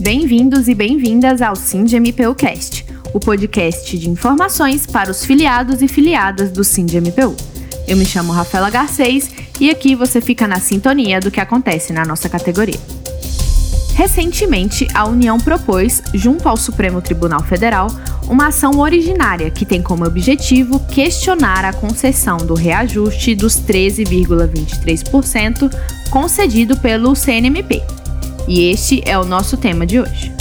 Bem-vindos e bem-vindas ao SINDMPUcast, o podcast de informações para os filiados e filiadas do SINDMPU. Eu me chamo Rafaela Garcês e aqui você fica na sintonia do que acontece na nossa categoria. Recentemente, a União propôs, junto ao Supremo Tribunal Federal, uma ação originária que tem como objetivo questionar a concessão do reajuste dos 13,23% concedido pelo CNMP. E este é o nosso tema de hoje.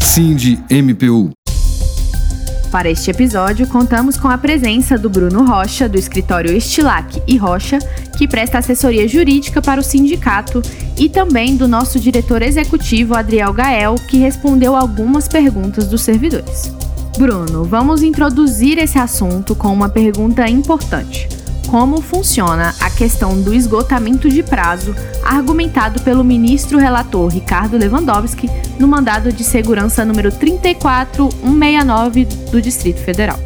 Cindy MPU para este episódio, contamos com a presença do Bruno Rocha, do escritório Estilac e Rocha, que presta assessoria jurídica para o sindicato, e também do nosso diretor executivo, Adriel Gael, que respondeu algumas perguntas dos servidores. Bruno, vamos introduzir esse assunto com uma pergunta importante como funciona a questão do esgotamento de prazo argumentado pelo ministro relator Ricardo Lewandowski no mandado de segurança número 34169 do Distrito Federal.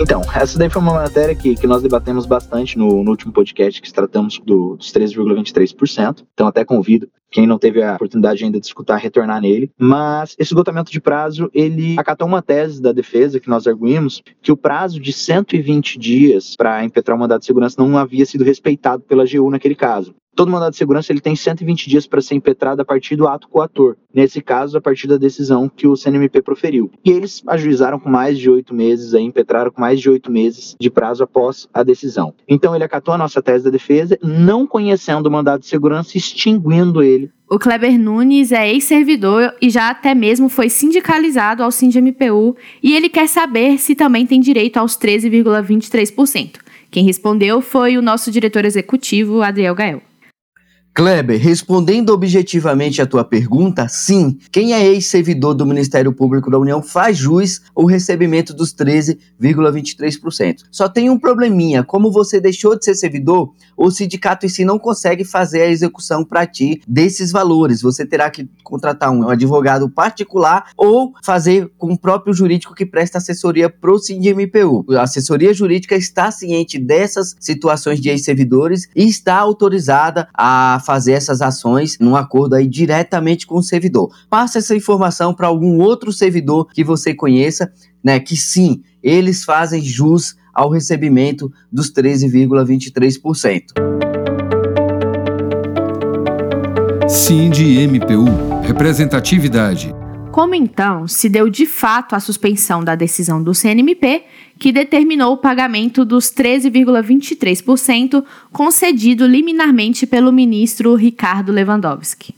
Então, essa daí foi uma matéria que, que nós debatemos bastante no, no último podcast que tratamos do, dos 13,23%. Então, até convido quem não teve a oportunidade ainda de escutar retornar nele. Mas esse esgotamento de prazo, ele acatou uma tese da defesa que nós arguímos que o prazo de 120 dias para impetrar o mandado de segurança não havia sido respeitado pela AGU naquele caso. Todo mandado de segurança ele tem 120 dias para ser impetrado a partir do ato coator. Nesse caso, a partir da decisão que o CNMP proferiu. E eles ajuizaram com mais de oito meses, aí, impetraram com mais de oito meses de prazo após a decisão. Então, ele acatou a nossa tese da defesa, não conhecendo o mandado de segurança, extinguindo ele o Kleber Nunes é ex-servidor e já até mesmo foi sindicalizado ao SINDMPU e ele quer saber se também tem direito aos 13,23%. Quem respondeu foi o nosso diretor executivo, Adriel Gael. Kleber, respondendo objetivamente a tua pergunta, sim, quem é ex-servidor do Ministério Público da União faz jus ao recebimento dos 13,23%. Só tem um probleminha, como você deixou de ser servidor, o sindicato em si não consegue fazer a execução para ti desses valores. Você terá que contratar um advogado particular ou fazer com o próprio jurídico que presta assessoria pro SINDMPU. A assessoria jurídica está ciente dessas situações de ex-servidores e está autorizada a fazer essas ações num acordo aí diretamente com o servidor. Passa essa informação para algum outro servidor que você conheça, né, que sim, eles fazem jus ao recebimento dos 13,23%. Cindy MPU Representatividade como então se deu de fato a suspensão da decisão do CNMP, que determinou o pagamento dos 13,23% concedido liminarmente pelo ministro Ricardo Lewandowski?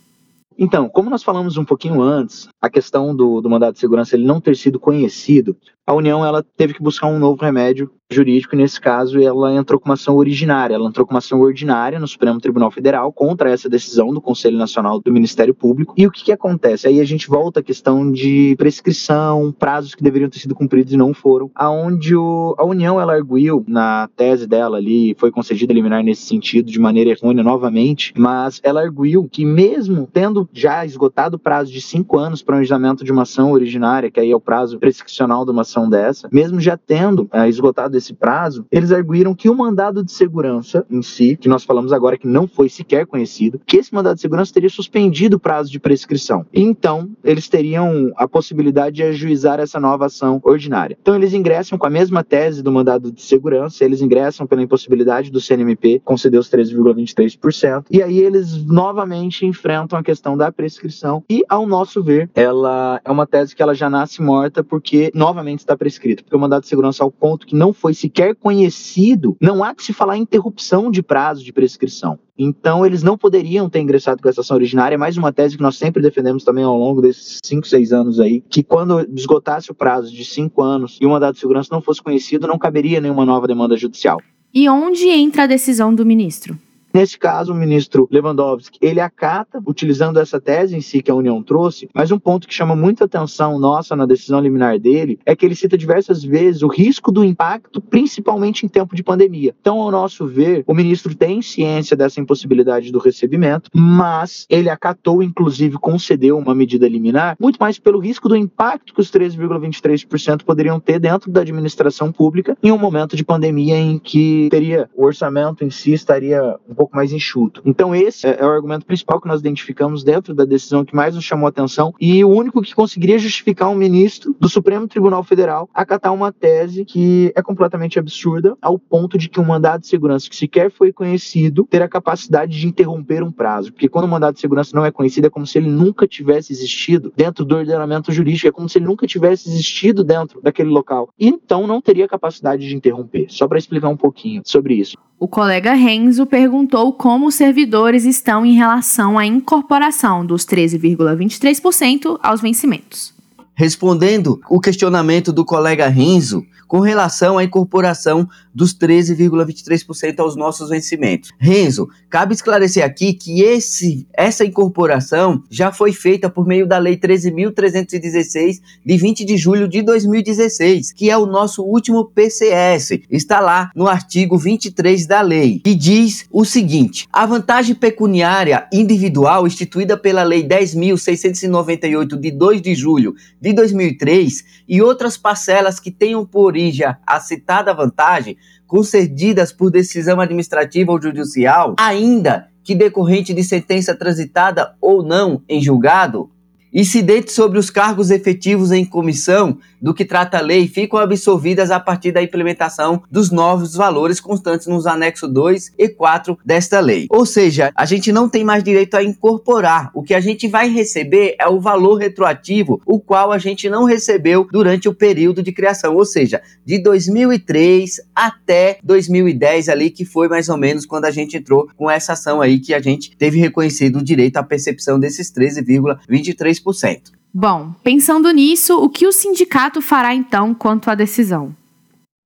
Então, como nós falamos um pouquinho antes, a questão do, do de segurança ele não ter sido conhecido, a União ela teve que buscar um novo remédio jurídico e nesse caso ela entrou com uma ação originária, ela entrou com uma ação ordinária no Supremo Tribunal Federal contra essa decisão do Conselho Nacional do Ministério Público. E o que, que acontece? Aí a gente volta à questão de prescrição, prazos que deveriam ter sido cumpridos e não foram, aonde o, a União ela arguiu na tese dela ali, foi concedida liminar nesse sentido de maneira errônea novamente, mas ela arguiu que mesmo tendo já esgotado o prazo de cinco anos para o agendamento de uma ação originária, que aí é o prazo prescricional de uma ação dessa, mesmo já tendo é, esgotado esse prazo, eles arguíram que o mandado de segurança em si, que nós falamos agora que não foi sequer conhecido, que esse mandado de segurança teria suspendido o prazo de prescrição. Então, eles teriam a possibilidade de ajuizar essa nova ação ordinária. Então, eles ingressam com a mesma tese do mandado de segurança, eles ingressam pela impossibilidade do CNMP conceder os 13,23%, e aí eles novamente enfrentam a questão da prescrição, e ao nosso ver, ela é uma tese que ela já nasce morta porque novamente está prescrito, porque o mandado de segurança ao ponto que não foi sequer conhecido, não há que se falar em interrupção de prazo de prescrição. Então, eles não poderiam ter ingressado com essa ação originária. É mais uma tese que nós sempre defendemos também ao longo desses 5, 6 anos aí, que quando esgotasse o prazo de 5 anos e o mandado de segurança não fosse conhecido, não caberia nenhuma nova demanda judicial. E onde entra a decisão do ministro? Nesse caso, o ministro Lewandowski, ele acata, utilizando essa tese em si que a União trouxe, mas um ponto que chama muita atenção nossa na decisão liminar dele é que ele cita diversas vezes o risco do impacto, principalmente em tempo de pandemia. Então, ao nosso ver, o ministro tem ciência dessa impossibilidade do recebimento, mas ele acatou, inclusive concedeu uma medida liminar, muito mais pelo risco do impacto que os 13,23% poderiam ter dentro da administração pública em um momento de pandemia em que teria o orçamento em si estaria um mais enxuto. Então esse é, é o argumento principal que nós identificamos dentro da decisão que mais nos chamou a atenção e o único que conseguiria justificar um ministro do Supremo Tribunal Federal acatar uma tese que é completamente absurda ao ponto de que um mandado de segurança que sequer foi conhecido ter capacidade de interromper um prazo, porque quando o mandado de segurança não é conhecido é como se ele nunca tivesse existido dentro do ordenamento jurídico, é como se ele nunca tivesse existido dentro daquele local. Então não teria capacidade de interromper. Só para explicar um pouquinho sobre isso. O colega Renzo perguntou como os servidores estão em relação à incorporação dos 13,23% aos vencimentos. Respondendo o questionamento do colega Renzo, com relação à incorporação dos 13,23% aos nossos vencimentos. Renzo, cabe esclarecer aqui que esse, essa incorporação já foi feita por meio da Lei 13.316, de 20 de julho de 2016, que é o nosso último PCS. Está lá no artigo 23 da lei, que diz o seguinte: a vantagem pecuniária individual instituída pela Lei 10.698, de 2 de julho de 2003, e outras parcelas que tenham por origem a citada vantagem, concedidas por decisão administrativa ou judicial, ainda que decorrente de sentença transitada ou não em julgado, incidentes sobre os cargos efetivos em comissão do que trata a lei ficam absolvidas a partir da implementação dos novos valores constantes nos anexos 2 e 4 desta lei. Ou seja, a gente não tem mais direito a incorporar. O que a gente vai receber é o valor retroativo, o qual a gente não recebeu durante o período de criação, ou seja, de 2003 até 2010 ali, que foi mais ou menos quando a gente entrou com essa ação aí que a gente teve reconhecido o direito à percepção desses 13,23%. Bom, pensando nisso, o que o sindicato fará então quanto à decisão?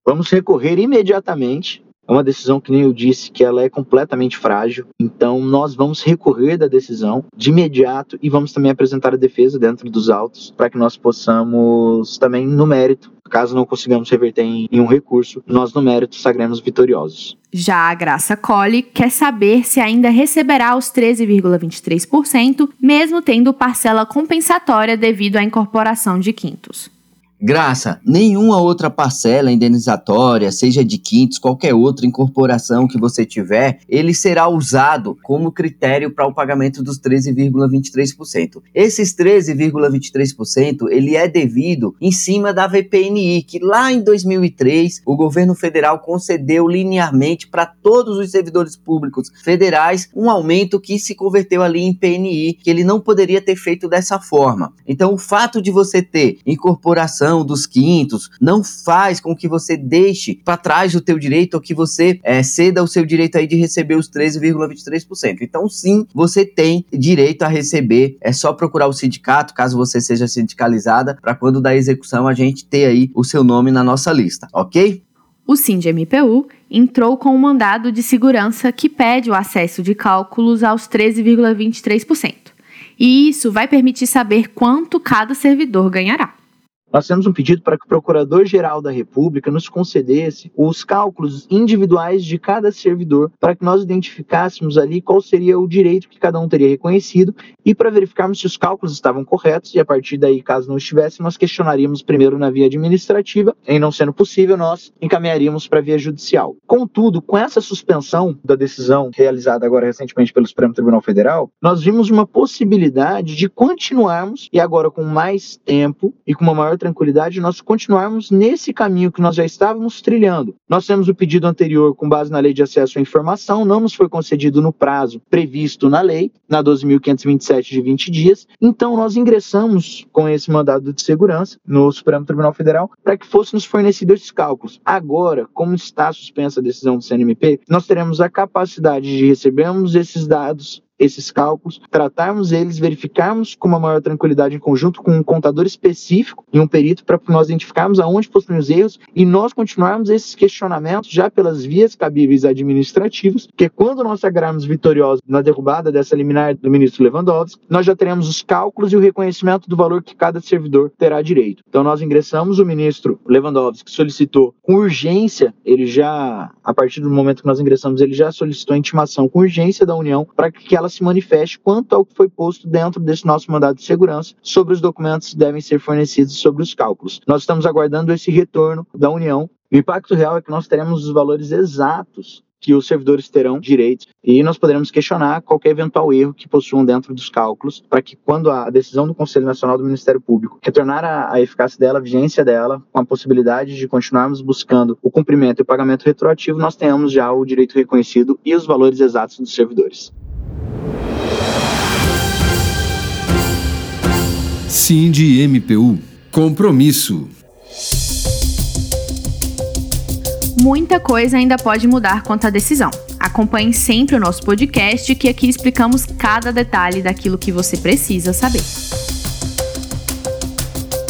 Vamos recorrer imediatamente. É uma decisão que nem eu disse que ela é completamente frágil. Então nós vamos recorrer da decisão de imediato e vamos também apresentar a defesa dentro dos autos para que nós possamos também no mérito Caso não consigamos reverter em, em, um recurso, nós no mérito sagremos vitoriosos. Já a Graça Colli quer saber se ainda receberá os 13,23%, mesmo tendo parcela compensatória devido à incorporação de quintos. Graça, nenhuma outra parcela indenizatória, seja de quintos, qualquer outra incorporação que você tiver, ele será usado como critério para o pagamento dos 13,23%. Esses 13,23% ele é devido em cima da VPNI, que lá em 2003 o governo federal concedeu linearmente para todos os servidores públicos federais um aumento que se converteu ali em PNI, que ele não poderia ter feito dessa forma. Então, o fato de você ter incorporação dos quintos, não faz com que você deixe para trás o teu direito ou que você é, ceda o seu direito aí de receber os 13,23%. Então, sim, você tem direito a receber. É só procurar o sindicato, caso você seja sindicalizada, para quando da execução a gente ter aí o seu nome na nossa lista, ok? O SIND-MPU entrou com um mandado de segurança que pede o acesso de cálculos aos 13,23%. E isso vai permitir saber quanto cada servidor ganhará. Nós temos um pedido para que o Procurador-Geral da República nos concedesse os cálculos individuais de cada servidor, para que nós identificássemos ali qual seria o direito que cada um teria reconhecido e para verificarmos se os cálculos estavam corretos e a partir daí, caso não estivesse, nós questionaríamos primeiro na via administrativa, em não sendo possível, nós encaminharíamos para a via judicial. Contudo, com essa suspensão da decisão realizada agora recentemente pelo Supremo Tribunal Federal, nós vimos uma possibilidade de continuarmos e agora com mais tempo e com uma maior tranquilidade nós continuarmos nesse caminho que nós já estávamos trilhando. Nós temos o pedido anterior com base na Lei de Acesso à Informação, não nos foi concedido no prazo previsto na lei, na 12.527 de 20 dias, então nós ingressamos com esse mandado de segurança no Supremo Tribunal Federal para que fosse nos fornecido esses cálculos. Agora, como está suspensa a decisão do CNMP, nós teremos a capacidade de recebermos esses dados esses cálculos, tratarmos eles, verificarmos com uma maior tranquilidade em conjunto com um contador específico e um perito para nós identificarmos aonde possuem os erros e nós continuarmos esses questionamentos já pelas vias cabíveis administrativas, que quando nós sagrarmos vitoriosos na derrubada dessa liminar do ministro Lewandowski, nós já teremos os cálculos e o reconhecimento do valor que cada servidor terá direito. Então nós ingressamos, o ministro Lewandowski solicitou com urgência, ele já, a partir do momento que nós ingressamos, ele já solicitou a intimação com urgência da União para que ela ela se manifeste quanto ao que foi posto dentro desse nosso mandado de segurança sobre os documentos que devem ser fornecidos sobre os cálculos. Nós estamos aguardando esse retorno da União. O impacto real é que nós teremos os valores exatos que os servidores terão direitos e nós poderemos questionar qualquer eventual erro que possuam dentro dos cálculos, para que quando a decisão do Conselho Nacional do Ministério Público retornar a, a eficácia dela, a vigência dela, com a possibilidade de continuarmos buscando o cumprimento e o pagamento retroativo, nós tenhamos já o direito reconhecido e os valores exatos dos servidores. Cindy MPU. Compromisso. Muita coisa ainda pode mudar quanto à decisão. Acompanhe sempre o nosso podcast, que aqui explicamos cada detalhe daquilo que você precisa saber.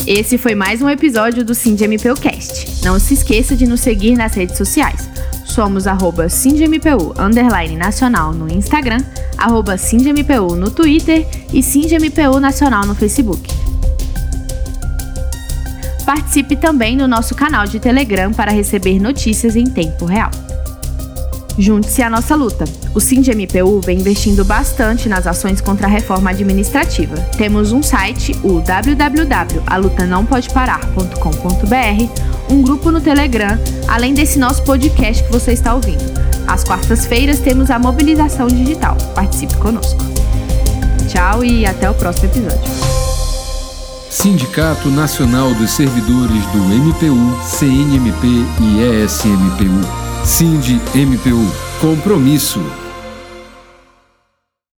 Esse foi mais um episódio do SindMPUcast. Não se esqueça de nos seguir nas redes sociais. Somos arroba SindMPU, underline nacional no Instagram, arroba SindMPU no Twitter e SindMPU Nacional no Facebook. Participe também no nosso canal de Telegram para receber notícias em tempo real. Junte-se à nossa luta. O SINDMPU vem investindo bastante nas ações contra a reforma administrativa. Temos um site, o www.alutanãopodparar.com.br, um grupo no Telegram, além desse nosso podcast que você está ouvindo. Às quartas-feiras temos a mobilização digital. Participe conosco. Tchau e até o próximo episódio. Sindicato Nacional dos Servidores do MPU, CNMP e ESMPU. Sind MPU. Compromisso.